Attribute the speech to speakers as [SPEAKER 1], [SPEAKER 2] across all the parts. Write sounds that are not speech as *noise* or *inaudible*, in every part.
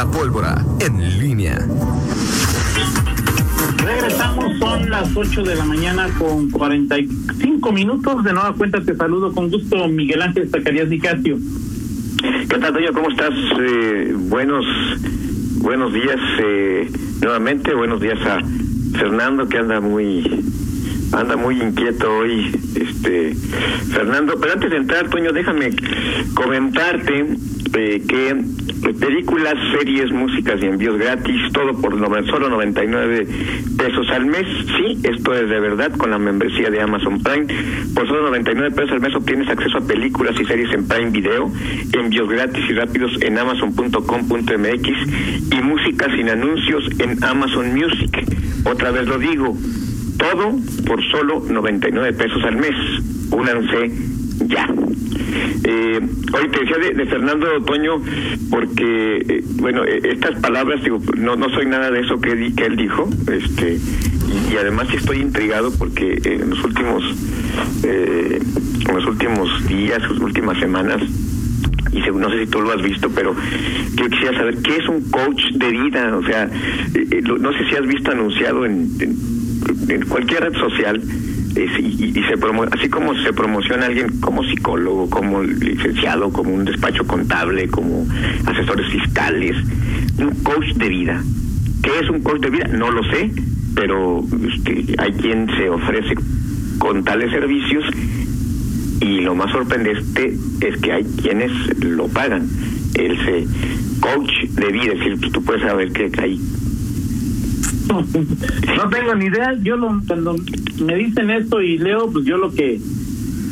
[SPEAKER 1] La pólvora en línea.
[SPEAKER 2] Regresamos, son las 8 de la mañana con 45 minutos. De nueva cuenta te saludo con gusto, Miguel Ángel Zacarías Nicasio.
[SPEAKER 3] ¿Qué tal, Toño? ¿Cómo estás? Eh, buenos, buenos días eh, nuevamente. Buenos días a Fernando, que anda muy anda muy inquieto hoy, este Fernando. Pero antes de entrar, Toño, déjame comentarte eh, que películas, series, músicas y envíos gratis, todo por solo 99 pesos al mes. Sí, esto es de verdad con la membresía de Amazon Prime. Por solo 99 pesos al mes obtienes acceso a películas y series en Prime Video, envíos gratis y rápidos en amazon.com.mx y música sin anuncios en Amazon Music. Otra vez lo digo, todo por solo 99 pesos al mes. Únanse ya. Eh, hoy te decía de, Fernando Otoño porque, eh, bueno, eh, estas palabras, digo, no, no soy nada de eso que, que él dijo, este, y, además estoy intrigado porque en los últimos, eh, en los últimos días, sus últimas semanas, y no sé si tú lo has visto, pero yo quisiera saber qué es un coach de vida, o sea, no sé si has visto anunciado en, en cualquier red social y, se así como se promociona alguien como psicólogo, como licenciado, como un despacho contable, como asesores fiscales, un coach de vida. ¿Qué es un coach de vida? No lo sé, pero este, hay quien se ofrece con tales servicios y lo más sorprendente es que hay quienes lo pagan. El coach de vida, es decir, tú puedes saber que hay *laughs*
[SPEAKER 2] no tengo ni idea. Yo lo, cuando me dicen esto y leo, pues yo lo que.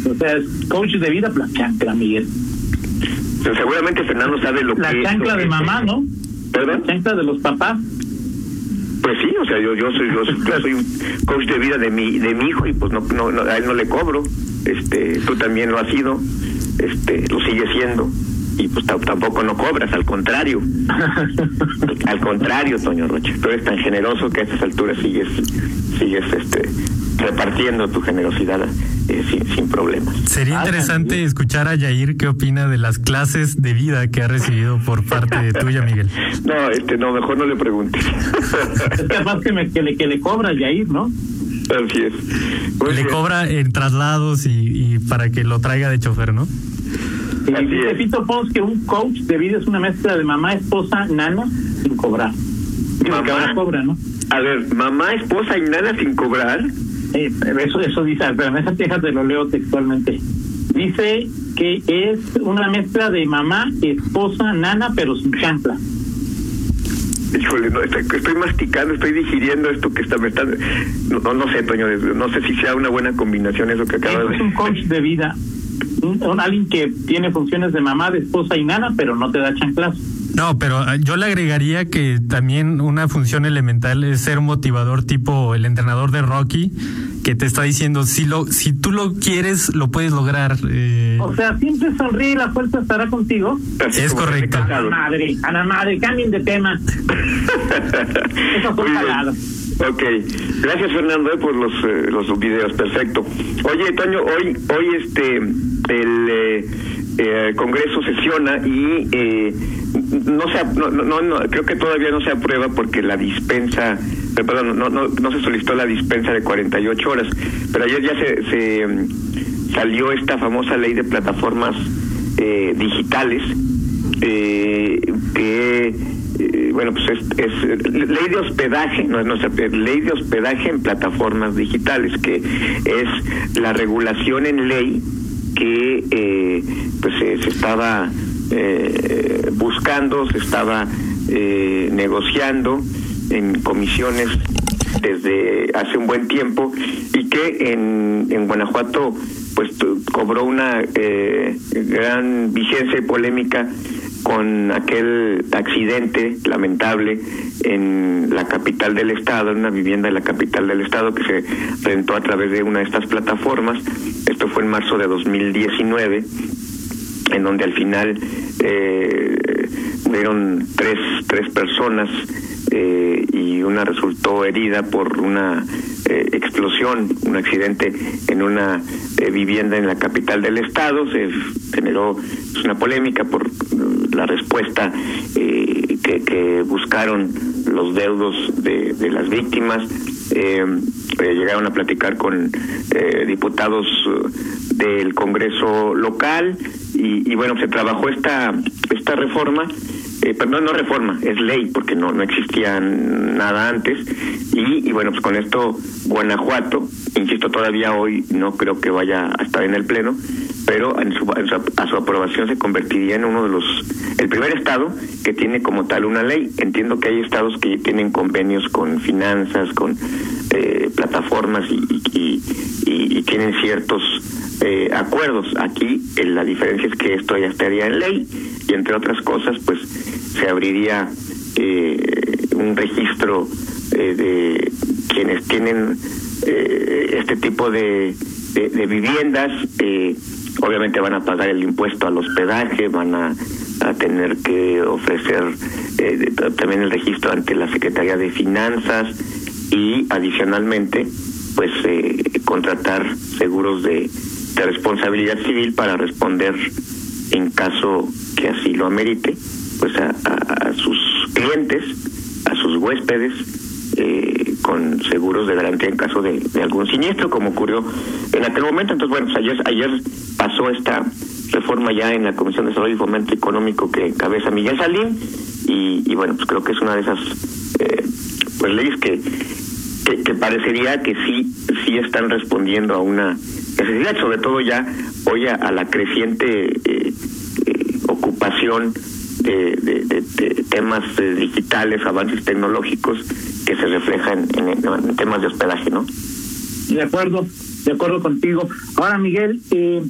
[SPEAKER 2] O sea, es coach de vida, pues la chancla, Miguel.
[SPEAKER 3] seguramente Fernando sabe lo
[SPEAKER 2] la
[SPEAKER 3] que.
[SPEAKER 2] La chancla de mamá, ¿no?
[SPEAKER 3] ¿Perdón?
[SPEAKER 2] La chancla de los papás.
[SPEAKER 3] Pues sí, o sea, yo yo soy yo, soy un coach de vida de mi de mi hijo y pues no, no, no a él no le cobro. Este, tú también lo has sido. Este, lo sigue siendo y pues tampoco no cobras, al contrario. *laughs* al contrario, Toño Rocha, tú eres tan generoso que a estas alturas sigues sigues este repartiendo tu generosidad eh, sin, sin, problemas.
[SPEAKER 4] Sería ah, interesante escuchar a Yair qué opina de las clases de vida que ha recibido por parte de tuya, Miguel. *laughs*
[SPEAKER 3] No, este, no, mejor no le preguntes.
[SPEAKER 2] es capaz que, me, que, le, que le cobra Yair, ¿no?
[SPEAKER 3] Así es.
[SPEAKER 4] le cobra en traslados y, y para que lo traiga de chofer, ¿no?
[SPEAKER 2] Y dice Pito Pons que un coach de vida es una mezcla de mamá, esposa, nana, sin cobrar.
[SPEAKER 3] Mamá,
[SPEAKER 2] cobra, ¿no?
[SPEAKER 3] A ver, mamá, esposa y nana sin cobrar.
[SPEAKER 2] Eh, eso, eso dice, pero esa queja te lo leo textualmente. Dice que es una mezcla de mamá, esposa, nana, pero sin chancla.
[SPEAKER 3] Híjole, no, estoy, masticando, estoy digiriendo esto que está me está, no, no, sé, Toño, no sé si sea una buena combinación eso que acaba de
[SPEAKER 2] Es un coach de vida un, alguien que tiene funciones de mamá, de esposa y nana, pero no te da chanclas.
[SPEAKER 4] No, pero ah, yo le agregaría que también una función elemental es ser motivador tipo el entrenador de Rocky que te está diciendo si lo si tú lo quieres lo puedes lograr.
[SPEAKER 2] Eh... O sea, siempre sonríe y la fuerza estará contigo.
[SPEAKER 4] Es correcto.
[SPEAKER 2] A la madre, a la madre, cambien de tema. *laughs* Eso fue
[SPEAKER 3] Ok, gracias Fernando eh, por los eh, los videos, perfecto. Oye, Toño, hoy hoy este el eh, eh Congreso sesiona y eh, no se no, no, no, creo que todavía no se aprueba porque la dispensa perdón no no no se solicitó la dispensa de 48 horas, pero ayer ya se, se mm, salió esta famosa ley de plataformas digitales que eh, bueno, pues es, ley de hospedaje, no es nuestra ley de hospedaje en plataformas digitales, que es la regulación en ley que eh, pues se estaba eh, buscando, se estaba negociando en comisiones desde hace un buen tiempo y que en, en Guanajuato pues cobró una gran vigencia y polémica con aquel accidente lamentable en la capital del estado, en una vivienda en la capital del estado que se rentó a través de una de estas plataformas. Esto fue en marzo de 2019, en donde al final eh, hubieron tres, tres personas eh, y una resultó herida por una eh, explosión, un accidente en una eh, vivienda en la capital del estado. Se generó pues, una polémica por la respuesta eh, que, que, buscaron los deudos de, de las víctimas. Eh, llegaron a platicar con diputados del Congreso local y, y, bueno, se trabajó esta, esta reforma eh, perdón, no reforma, es ley, porque no, no existía nada antes. Y, y, bueno, pues con esto Guanajuato, insisto, todavía hoy no creo que vaya a estar en el Pleno, pero en su, a su aprobación se convertiría en uno de los, el primer estado que tiene como tal una ley. Entiendo que hay estados que tienen convenios con finanzas, con eh, plataformas y, y, y, tienen ciertos eh, acuerdos. Aquí eh, la diferencia es que esto ya estaría en ley y entre otras cosas pues se abriría eh, un registro eh, de quienes tienen eh, este tipo de, de, de viviendas obviamente van a pagar el impuesto al hospedaje van a, tener que ofrecer también el registro ante la Secretaría de Finanzas y adicionalmente pues contratar seguros de de responsabilidad civil para responder en caso que así lo amerite, pues a, a, a sus clientes, a sus huéspedes, eh, con seguros de garantía en caso de, algún siniestro, como ocurrió en aquel momento. Entonces, bueno, pues ayer, ayer pasó esta reforma ya en la Comisión de Desarrollo y Fomento Económico que encabeza Miguel Salín, y, y bueno, pues creo que es una de esas eh, pues leyes que, que, que parecería que sí, sí están respondiendo a una necesidad, sobre todo ya hoy a, a la creciente eh, eh, ocupación de, de, de, de temas eh, digitales, avances tecnológicos que se reflejan en, en, en, temas de hospedaje, ¿no?
[SPEAKER 2] De acuerdo, de acuerdo contigo. Ahora, Miguel, eh,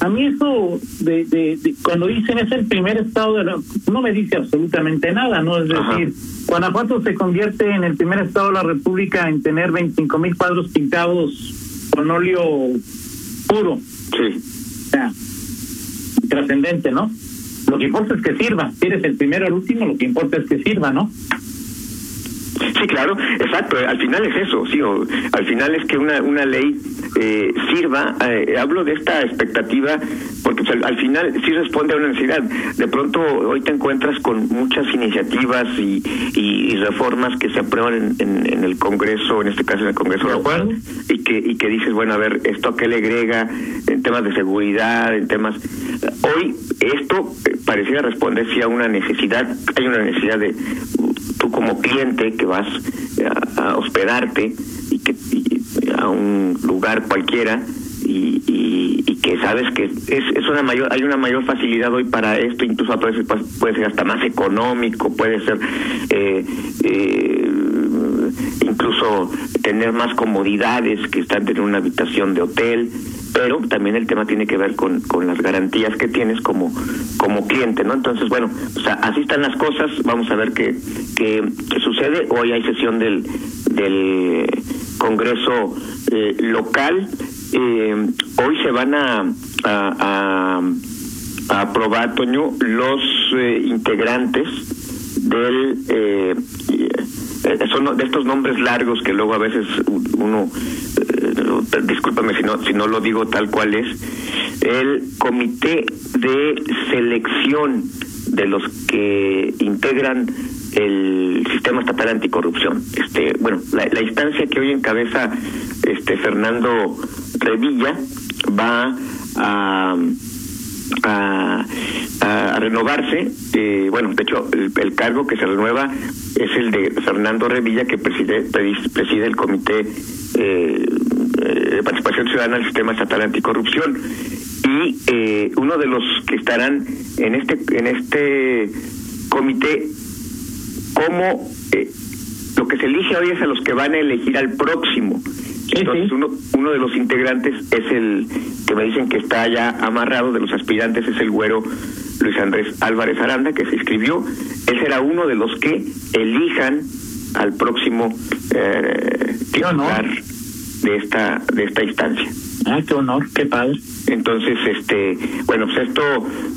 [SPEAKER 2] a mí eso de, de, de, cuando dicen es el primer estado de la, no me dice absolutamente nada, ¿no? Es decir, Ajá. Guanajuato se convierte en el primer estado de la República en tener 25 mil cuadros pintados con óleo puro.
[SPEAKER 3] Sí.
[SPEAKER 2] O sea, trascendente, ¿no? Lo que importa es que sirva. Si eres el primero o el último, lo que importa es que sirva, ¿no?
[SPEAKER 3] Sí, claro, exacto. Al final es eso, sí. O, al final es que una una ley eh, sirva. Eh, hablo de esta expectativa porque pues, al, al, final sí responde a una necesidad. De pronto hoy te encuentras con muchas iniciativas y, y, y reformas que se aprueban en, en, en, el Congreso, en este caso en el Congreso local, y que y que dices bueno a ver esto a qué le agrega en temas de seguridad, en temas. Hoy esto pareciera responder sí a una necesidad. Hay una necesidad de tú como cliente que vas a, a hospedarte y que a un lugar cualquiera y, y, y, que sabes que es, es una mayor hay una mayor facilidad hoy para esto incluso a veces puede ser hasta más económico puede ser eh, eh, incluso tener más comodidades que estar en una habitación de hotel pero también el tema tiene que ver con, con las garantías que tienes como como cliente, ¿no? Entonces, bueno, o sea, así están las cosas, vamos a ver qué, qué, qué sucede. Hoy hay sesión del, del Congreso eh, local, eh, hoy se van a, a, a, aprobar, Toño, los eh, integrantes del eh, son de estos nombres largos que luego a veces uno eh, discúlpame si no si no lo digo tal cual es el comité de selección de los que integran el sistema estatal anticorrupción este bueno la, instancia que hoy encabeza este Fernando Revilla va a a, a, renovarse. Eh, bueno, de hecho, el, el, cargo que se renueva es el de Fernando Revilla, que preside, preside el Comité eh, de Participación Ciudadana del Sistema Estatal Anticorrupción. Y eh, uno de los que estarán en este, en este comité, como eh, lo que se elige hoy es a los que van a elegir al próximo. Entonces, uno, uno de los integrantes es el que me dicen que está ya amarrado de los aspirantes, es el güero Luis Andrés Álvarez Aranda, que se inscribió. Él será uno de los que elijan al próximo eh, titular de esta, de esta instancia.
[SPEAKER 2] Ah, qué honor, qué padre.
[SPEAKER 3] Entonces, este, bueno, pues esto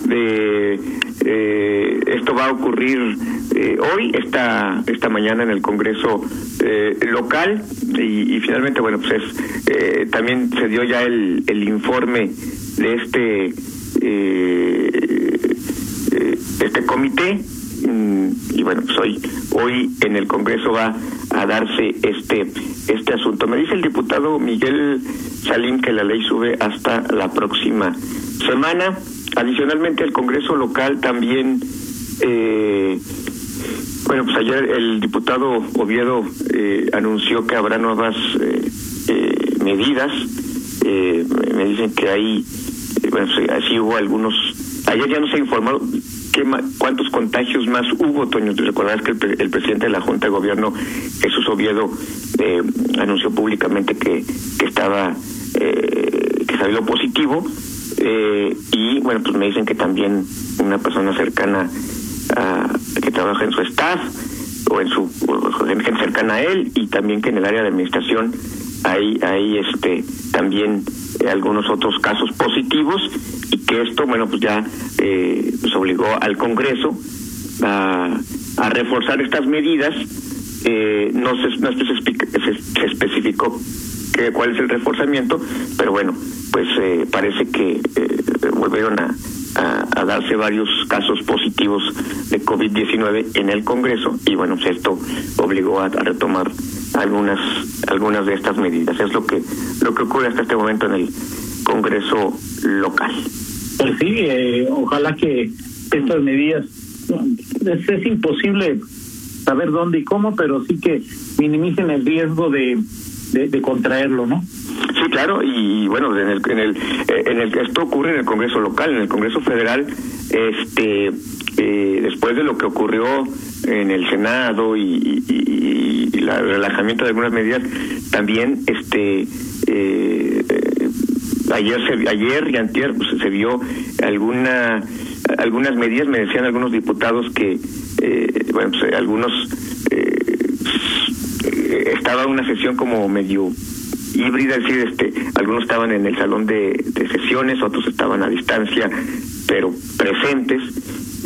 [SPEAKER 3] de eh, esto va a ocurrir eh, hoy, esta esta mañana en el Congreso eh, local y, y, finalmente, bueno, pues es, eh, también se dio ya el, el informe de este eh, este este comité y bueno pues hoy hoy en el Congreso va a darse este este asunto me dice el diputado Miguel Salim que la ley sube hasta la próxima semana adicionalmente el Congreso local también eh, bueno, pues ayer el diputado Oviedo eh, anunció que habrá nuevas eh, eh, medidas. Eh, me dicen que hay, bueno, así hubo algunos. Ayer ya no se ha informado cuántos contagios más hubo, Toño. Te recordarás que el, el, presidente de la Junta de Gobierno, Jesús Oviedo, anunció públicamente que, estaba, que salió positivo. y bueno, pues me dicen que también una persona cercana que trabaja en su staff o en su gente cercana a él y también que en el área de administración hay hay este también eh, algunos otros casos positivos y que esto bueno pues ya eh, obligó al Congreso a, a reforzar estas medidas. Eh, no se no se, se especificó que, cuál es el reforzamiento pero bueno pues eh, parece que eh, volvieron a a, darse varios casos positivos de COVID-19 en el Congreso y bueno, pues esto obligó a, retomar algunas algunas de estas medidas. Es lo que lo que ocurre hasta este momento en el Congreso local.
[SPEAKER 2] Pues sí, eh, ojalá que estas medidas es, es imposible saber dónde y cómo, pero sí que minimicen el riesgo de de, contraerlo, ¿no?
[SPEAKER 3] Sí, claro, y bueno, en el, en el, eh, en el esto ocurre en el Congreso local, en el Congreso federal, este, eh, después de lo que ocurrió en el Senado y, y, el relajamiento de algunas medidas, también, este, eh, ayer, se, ayer y antier pues, se vio alguna, algunas medidas, me decían algunos diputados que, bueno, pues, algunos estaba una sesión como medio híbrida, es decir, este, algunos estaban en el salón de, sesiones, otros estaban a distancia, pero presentes.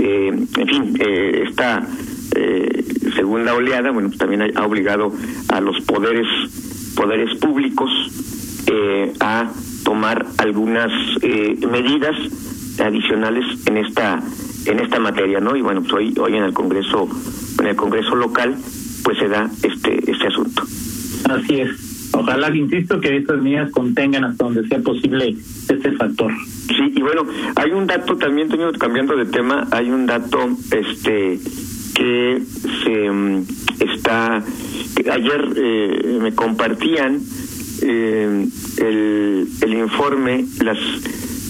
[SPEAKER 3] Eh, en fin, eh, esta eh, segunda oleada, bueno, pues también ha obligado a los poderes poderes públicos a tomar algunas medidas adicionales en esta en esta materia, ¿no? Y bueno, pues hoy hoy en el Congreso en el Congreso local pues se da este este asunto.
[SPEAKER 2] Así es. Ojalá, insisto, que estas medidas contengan hasta donde sea posible este factor.
[SPEAKER 3] Sí, y bueno, hay un dato también, tengo cambiando de tema, hay un dato este que se mm, está ayer eh, me compartían eh, el, el informe las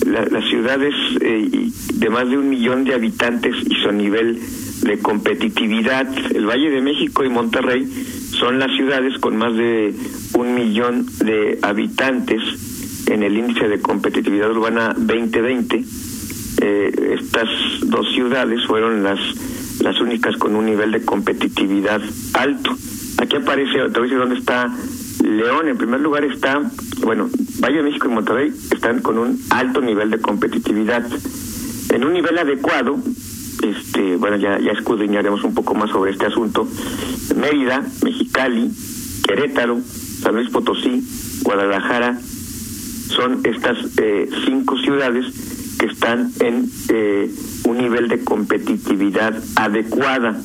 [SPEAKER 3] las ciudades eh, de más de un millón de habitantes y su nivel de competitividad. El Valle de México y Monterrey son las ciudades con más de un millón de habitantes en el índice de competitividad urbana 2020. Eh, estas dos ciudades fueron las las únicas con un nivel de competitividad alto. Aquí aparece, te voy a dónde está León. En primer lugar está, bueno, Valle de México y Monterrey están con un alto nivel de competitividad. En un nivel adecuado, este, bueno, ya, ya escudriñaremos un poco más sobre este asunto. Mérida, Mexicali, Querétaro, San Luis Potosí, Guadalajara, son estas eh, cinco ciudades que están en eh, un nivel de competitividad adecuada.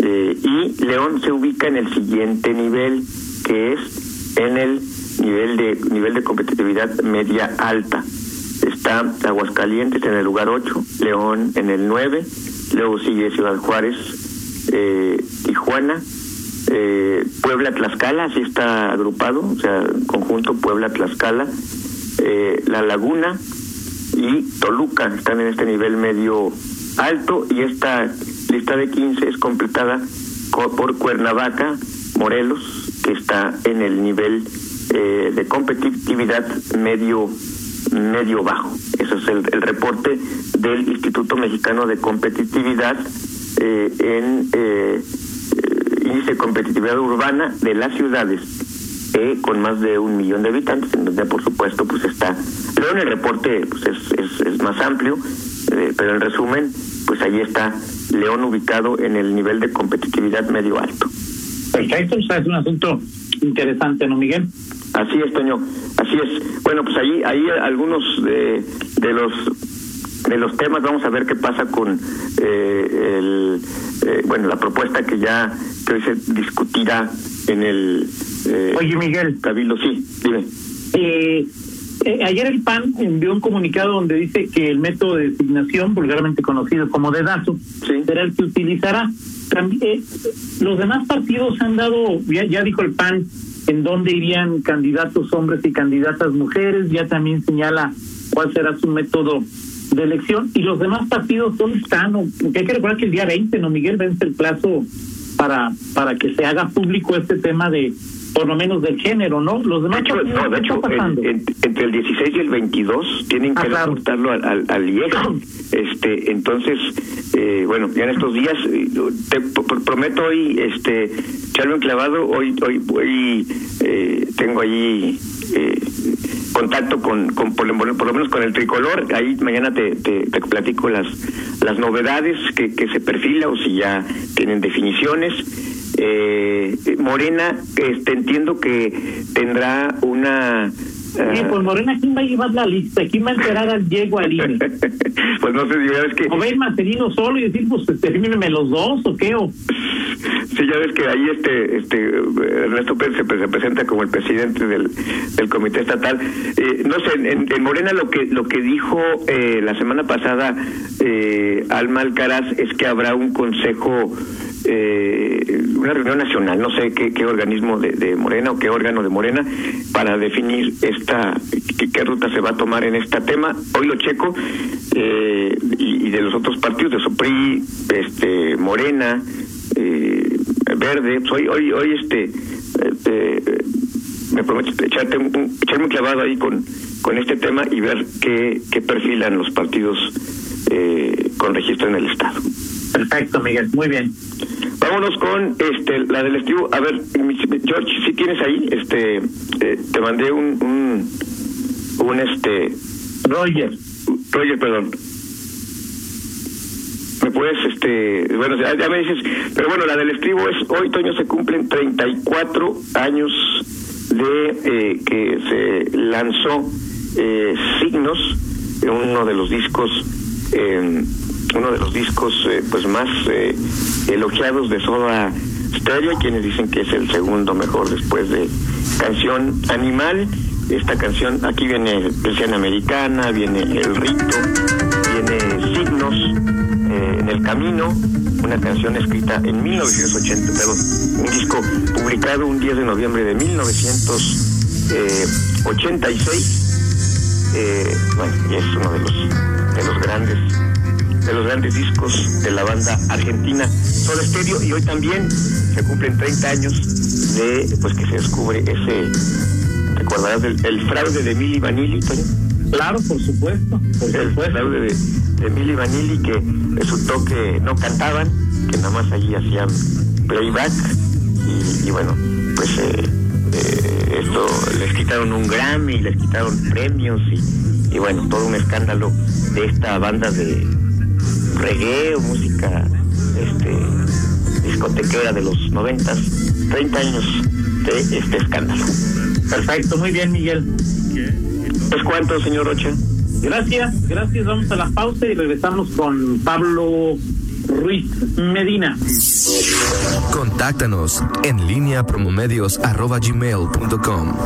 [SPEAKER 3] Eh, y León se ubica en el siguiente nivel, que es en el nivel de nivel de competitividad media alta. Está Aguascalientes en el lugar 8, León en el 9, luego sigue Ciudad Juárez, eh, Tijuana, eh, Puebla, Tlaxcala, así está agrupado, o sea, conjunto Puebla, Tlaxcala, eh, La Laguna y Toluca están en este nivel medio alto y esta lista de 15 es completada por Cuernavaca, Morelos, que está en el nivel eh, de competitividad medio medio bajo. Eso es el, el reporte del Instituto Mexicano de Competitividad eh, en eh, índice de competitividad urbana de las ciudades eh, con más de un millón de habitantes, en donde por supuesto pues está, pero en el reporte pues es, es, es más amplio, eh, pero en resumen pues ahí está León ubicado en el nivel de competitividad medio alto.
[SPEAKER 2] Perfecto, es un asunto interesante, ¿no, Miguel?
[SPEAKER 3] Así es, Toño, así es. Bueno, pues ahí, ahí algunos de, de los de los temas. Vamos a ver qué pasa con eh, el, eh, bueno, la propuesta que ya que hoy se discutirá en el
[SPEAKER 2] eh, Oye, Miguel.
[SPEAKER 3] Cabildo. Sí, dime.
[SPEAKER 2] Eh, eh, ayer el PAN envió un comunicado donde dice que el método de designación, vulgarmente conocido como dedazo, será el que utilizará. También, los demás partidos han dado, ya, ya dijo el PAN, en dónde irían candidatos hombres y candidatas mujeres, ya también señala cuál será su método de elección. ¿Y los demás partidos dónde están? Porque hay que recordar que el día 20, ¿no, Miguel? Vence el plazo para, para que se haga público este tema de por lo menos del género, ¿no? Los demás
[SPEAKER 3] de hecho, no, de hecho entre el 16 y el 22 tienen que ah, reportarlo al, al, IEG. Este, entonces, eh, bueno, ya en estos días, eh, te prometo hoy, este, echarme un clavado, hoy, hoy, hoy eh, tengo ahí eh, contacto con, con por, lo menos con el tricolor, ahí mañana te, te, te platico las, las novedades que, que se perfila o si ya tienen definiciones eh, Morena, este, entiendo que tendrá una
[SPEAKER 2] Sí, pues Morena, ¿quién va a llevar la lista? ¿Quién va a enterar al Diego Aline? *laughs*
[SPEAKER 3] pues no sé, ya ves que...
[SPEAKER 2] ¿O ver Marcelino solo y decir, pues termínenme los dos o qué? O...
[SPEAKER 3] Sí, ya ves que ahí este, este Ernesto Pérez se, presenta como el presidente del, del comité estatal. Eh, no sé, en, en, Morena lo que lo que dijo eh, la semana pasada eh, Alma Alcaraz es que habrá un consejo eh, una reunión nacional, no sé qué, qué organismo de, Morena o qué órgano de Morena, para definir esta qué, ruta se va a tomar en este tema. Hoy lo checo, eh, y, de los otros partidos, de SOPRI, este, Morena, eh, Verde, pues hoy, hoy, hoy este, eh, me prometo echarte un, echarme un clavado ahí con, con este tema y ver qué, qué perfilan los partidos eh, con registro en el Estado.
[SPEAKER 2] Perfecto, Miguel, muy bien.
[SPEAKER 3] Vámonos con este la del estribo. A ver, George, si tienes ahí, este, eh, te mandé un, un, un este.
[SPEAKER 2] Roger.
[SPEAKER 3] Roger, perdón. Me puedes, este, bueno, ya, me dices, pero bueno, la del estribo es, hoy, Toño, se cumplen 34 años de eh, que se lanzó eh, Signos, uno de los discos eh, uno de los discos eh, pues más eh, elogiados de Soda Stereo, quienes dicen que es el segundo mejor después de Canción Animal. Esta canción, aquí viene Persiana Americana, viene El Rito, viene Signos eh, en el Camino, una canción escrita en 1980, un disco publicado un 10 de noviembre de 1986. bueno, y es uno de los, de los grandes de los grandes discos de la banda argentina. Soda Stereo y hoy también se cumplen 30 años de pues que se descubre ese recordarás del el fraude de Milly Vanilli
[SPEAKER 2] claro por supuesto
[SPEAKER 3] el fraude de, de Milli Vanilli que resultó que no cantaban que nada más allí hacían playback y, bueno pues eh, eh, esto les quitaron un Grammy les quitaron premios y, y bueno todo un escándalo de esta banda de reggae o música este, discotequera de los noventas, 30 años de este escándalo.
[SPEAKER 2] Perfecto, muy bien, Miguel.
[SPEAKER 3] ¿Es cuánto, señor Rocha?
[SPEAKER 2] Gracias, gracias. Vamos a la pausa y regresamos con Pablo Ruiz Medina.
[SPEAKER 1] Contáctanos en línea promomedios arroba gmail.com.